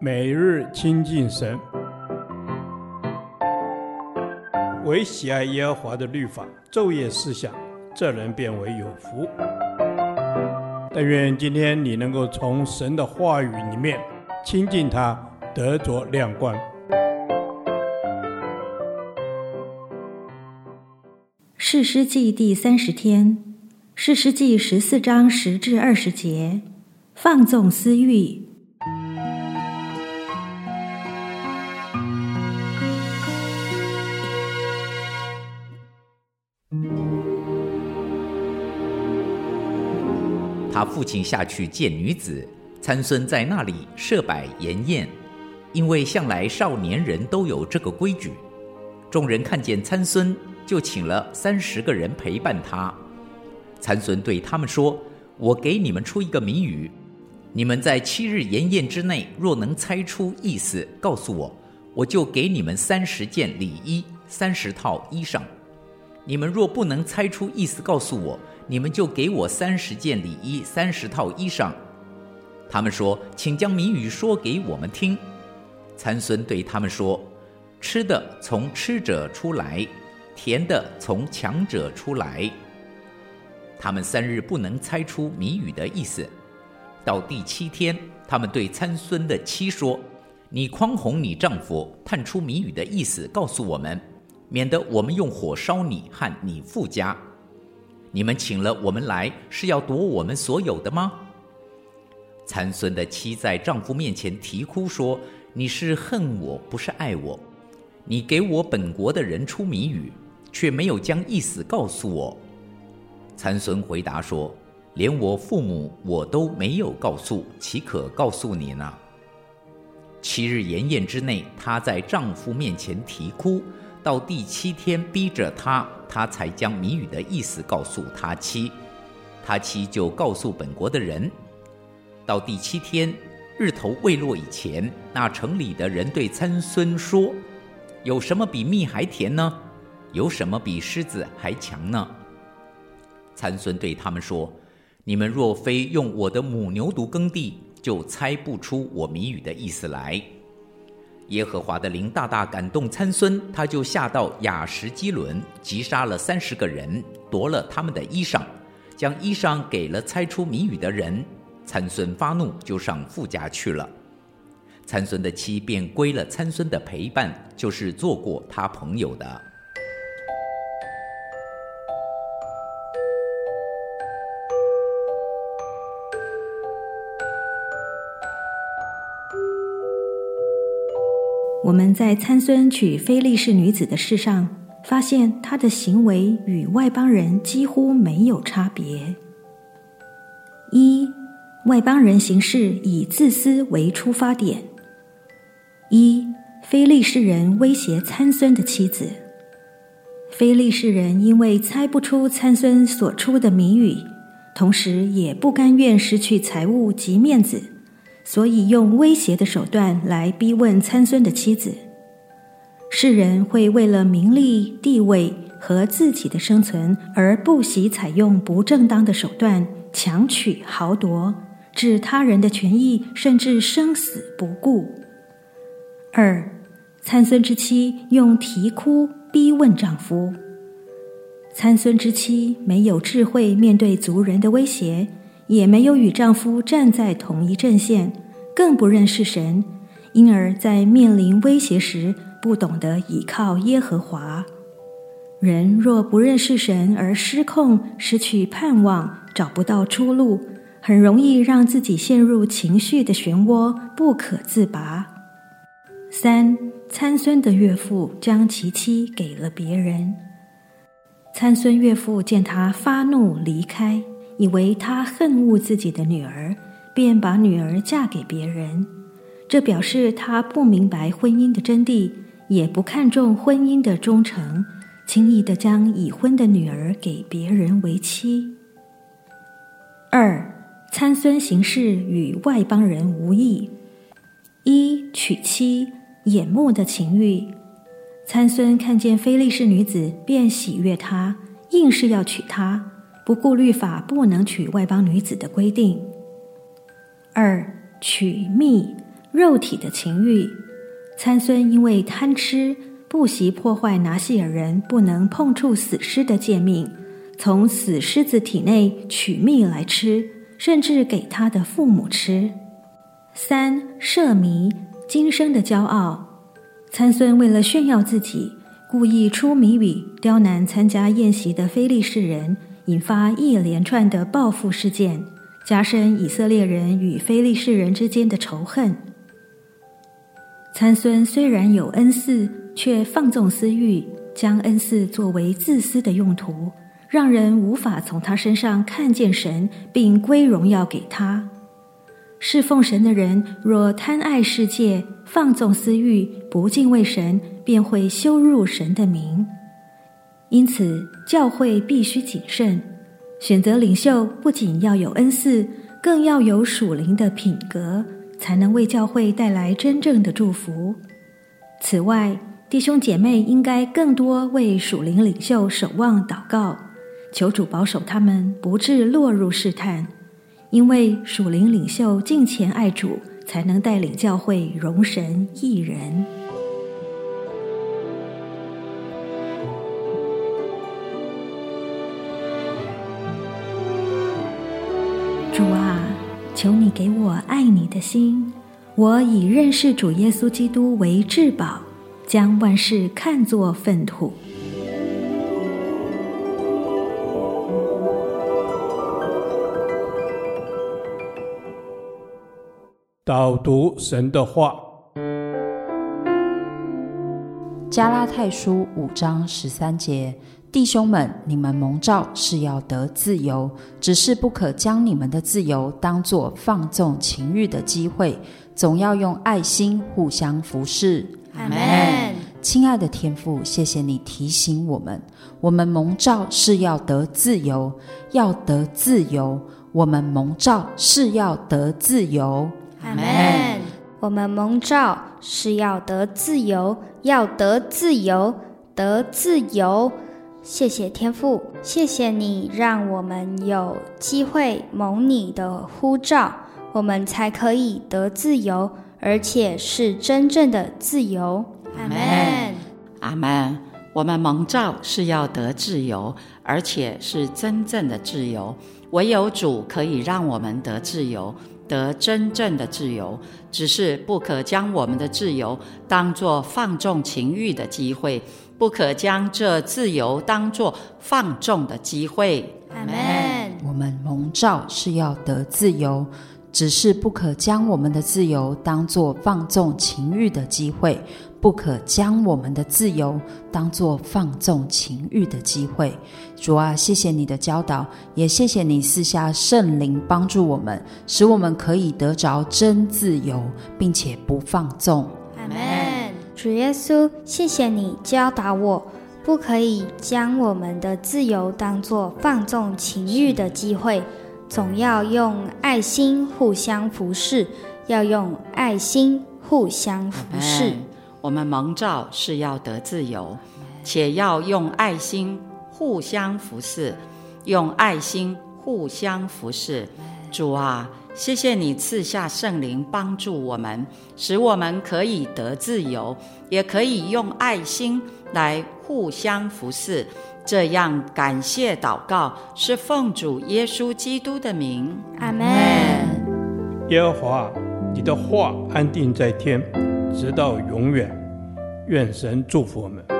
每日亲近神，唯喜爱耶和华的律法，昼夜思想，这人便为有福。但愿今天你能够从神的话语里面亲近他，得着亮光。士师记第三十天，士师记十四章十至二十节，放纵私欲。他父亲下去见女子，参孙在那里设摆筵宴，因为向来少年人都有这个规矩。众人看见参孙，就请了三十个人陪伴他。参孙对他们说：“我给你们出一个谜语，你们在七日筵宴之内，若能猜出意思，告诉我，我就给你们三十件礼衣，三十套衣裳。你们若不能猜出意思，告诉我。”你们就给我三十件礼衣，三十套衣裳。他们说：“请将谜语说给我们听。”参孙对他们说：“吃的从吃者出来，甜的从强者出来。”他们三日不能猜出谜语的意思。到第七天，他们对参孙的妻说：“你匡哄你丈夫，探出谜语的意思，告诉我们，免得我们用火烧你和你父家。”你们请了我们来，是要夺我们所有的吗？参孙的妻在丈夫面前啼哭说：“你是恨我，不是爱我。你给我本国的人出谜语，却没有将意思告诉我。”参孙回答说：“连我父母我都没有告诉，岂可告诉你呢？”七日筵宴之内，她在丈夫面前啼哭。到第七天，逼着他，他才将谜语的意思告诉他妻，他妻就告诉本国的人。到第七天，日头未落以前，那城里的人对参孙说：“有什么比蜜还甜呢？有什么比狮子还强呢？”参孙对他们说：“你们若非用我的母牛犊耕地，就猜不出我谜语的意思来。”耶和华的灵大大感动参孙，他就下到雅什基伦，击杀了三十个人，夺了他们的衣裳，将衣裳给了猜出谜语的人。参孙发怒，就上富家去了。参孙的妻便归了参孙的陪伴，就是做过他朋友的。我们在参孙娶非利士女子的事上，发现他的行为与外邦人几乎没有差别。一，外邦人行事以自私为出发点。一，非利士人威胁参孙的妻子。非利士人因为猜不出参孙所出的谜语，同时也不甘愿失去财物及面子。所以用威胁的手段来逼问参孙的妻子。世人会为了名利、地位和自己的生存而不惜采用不正当的手段强取豪夺，置他人的权益甚至生死不顾。二，参孙之妻用啼哭逼问丈夫。参孙之妻没有智慧面对族人的威胁。也没有与丈夫站在同一阵线，更不认识神，因而，在面临威胁时，不懂得倚靠耶和华。人若不认识神而失控，失去盼望，找不到出路，很容易让自己陷入情绪的漩涡，不可自拔。三，参孙的岳父将其妻给了别人。参孙岳父见他发怒离开。以为他恨恶自己的女儿，便把女儿嫁给别人。这表示他不明白婚姻的真谛，也不看重婚姻的忠诚，轻易地将已婚的女儿给别人为妻。二，参孙行事与外邦人无异。一，娶妻，眼目的情欲。参孙看见非利士女子，便喜悦她，硬是要娶她。不顾律法不能娶外邦女子的规定。二，取蜜，肉体的情欲。参孙因为贪吃，不惜破坏拿细尔人不能碰触死尸的诫命，从死狮子体内取蜜来吃，甚至给他的父母吃。三设谜，今生的骄傲。参孙为了炫耀自己，故意出谜语，刁难参加宴席的非利士人，引发一连串的报复事件，加深以色列人与非利士人之间的仇恨。参孙虽然有恩赐，却放纵私欲，将恩赐作为自私的用途，让人无法从他身上看见神，并归荣耀给他。侍奉神的人若贪爱世界，放纵私欲，不敬畏神，便会羞辱神的名。因此，教会必须谨慎，选择领袖不仅要有恩赐，更要有属灵的品格，才能为教会带来真正的祝福。此外，弟兄姐妹应该更多为属灵领袖守望祷告，求主保守他们不致落入试探。因为属灵领袖敬虔爱主，才能带领教会荣神益人。求你给我爱你的心，我以认识主耶稣基督为至宝，将万事看作粪土。导读神的话，加拉太书五章十三节：弟兄们，你们蒙召是要得自由，只是不可将你们的自由当作放纵情欲的机会，总要用爱心互相服侍。阿门。亲爱的天父，谢谢你提醒我们，我们蒙召是要得自由，要得自由。我们蒙召是要得自由。阿门。我们蒙召是要得自由，要得自由，得自由。谢谢天父，谢谢你让我们有机会蒙你的呼召，我们才可以得自由，而且是真正的自由。阿门。阿门。我们蒙召是要得自由，而且是真正的自由。唯有主可以让我们得自由。得真正的自由，只是不可将我们的自由当作放纵情欲的机会，不可将这自由当作放纵的机会。阿门。我们蒙召是要得自由，只是不可将我们的自由当作放纵情欲的机会。不可将我们的自由当作放纵情欲的机会。主啊，谢谢你的教导，也谢谢你赐下圣灵帮助我们，使我们可以得着真自由，并且不放纵。阿门。主耶稣，谢谢你教导我，不可以将我们的自由当作放纵情欲的机会，总要用爱心互相服侍，要用爱心互相服侍。我们蒙召是要得自由，且要用爱心互相服侍，用爱心互相服侍。主啊，谢谢你赐下圣灵帮助我们，使我们可以得自由，也可以用爱心来互相服侍。这样感谢祷告，是奉主耶稣基督的名。阿门。耶和华，你的话安定在天。直到永远，愿神祝福我们。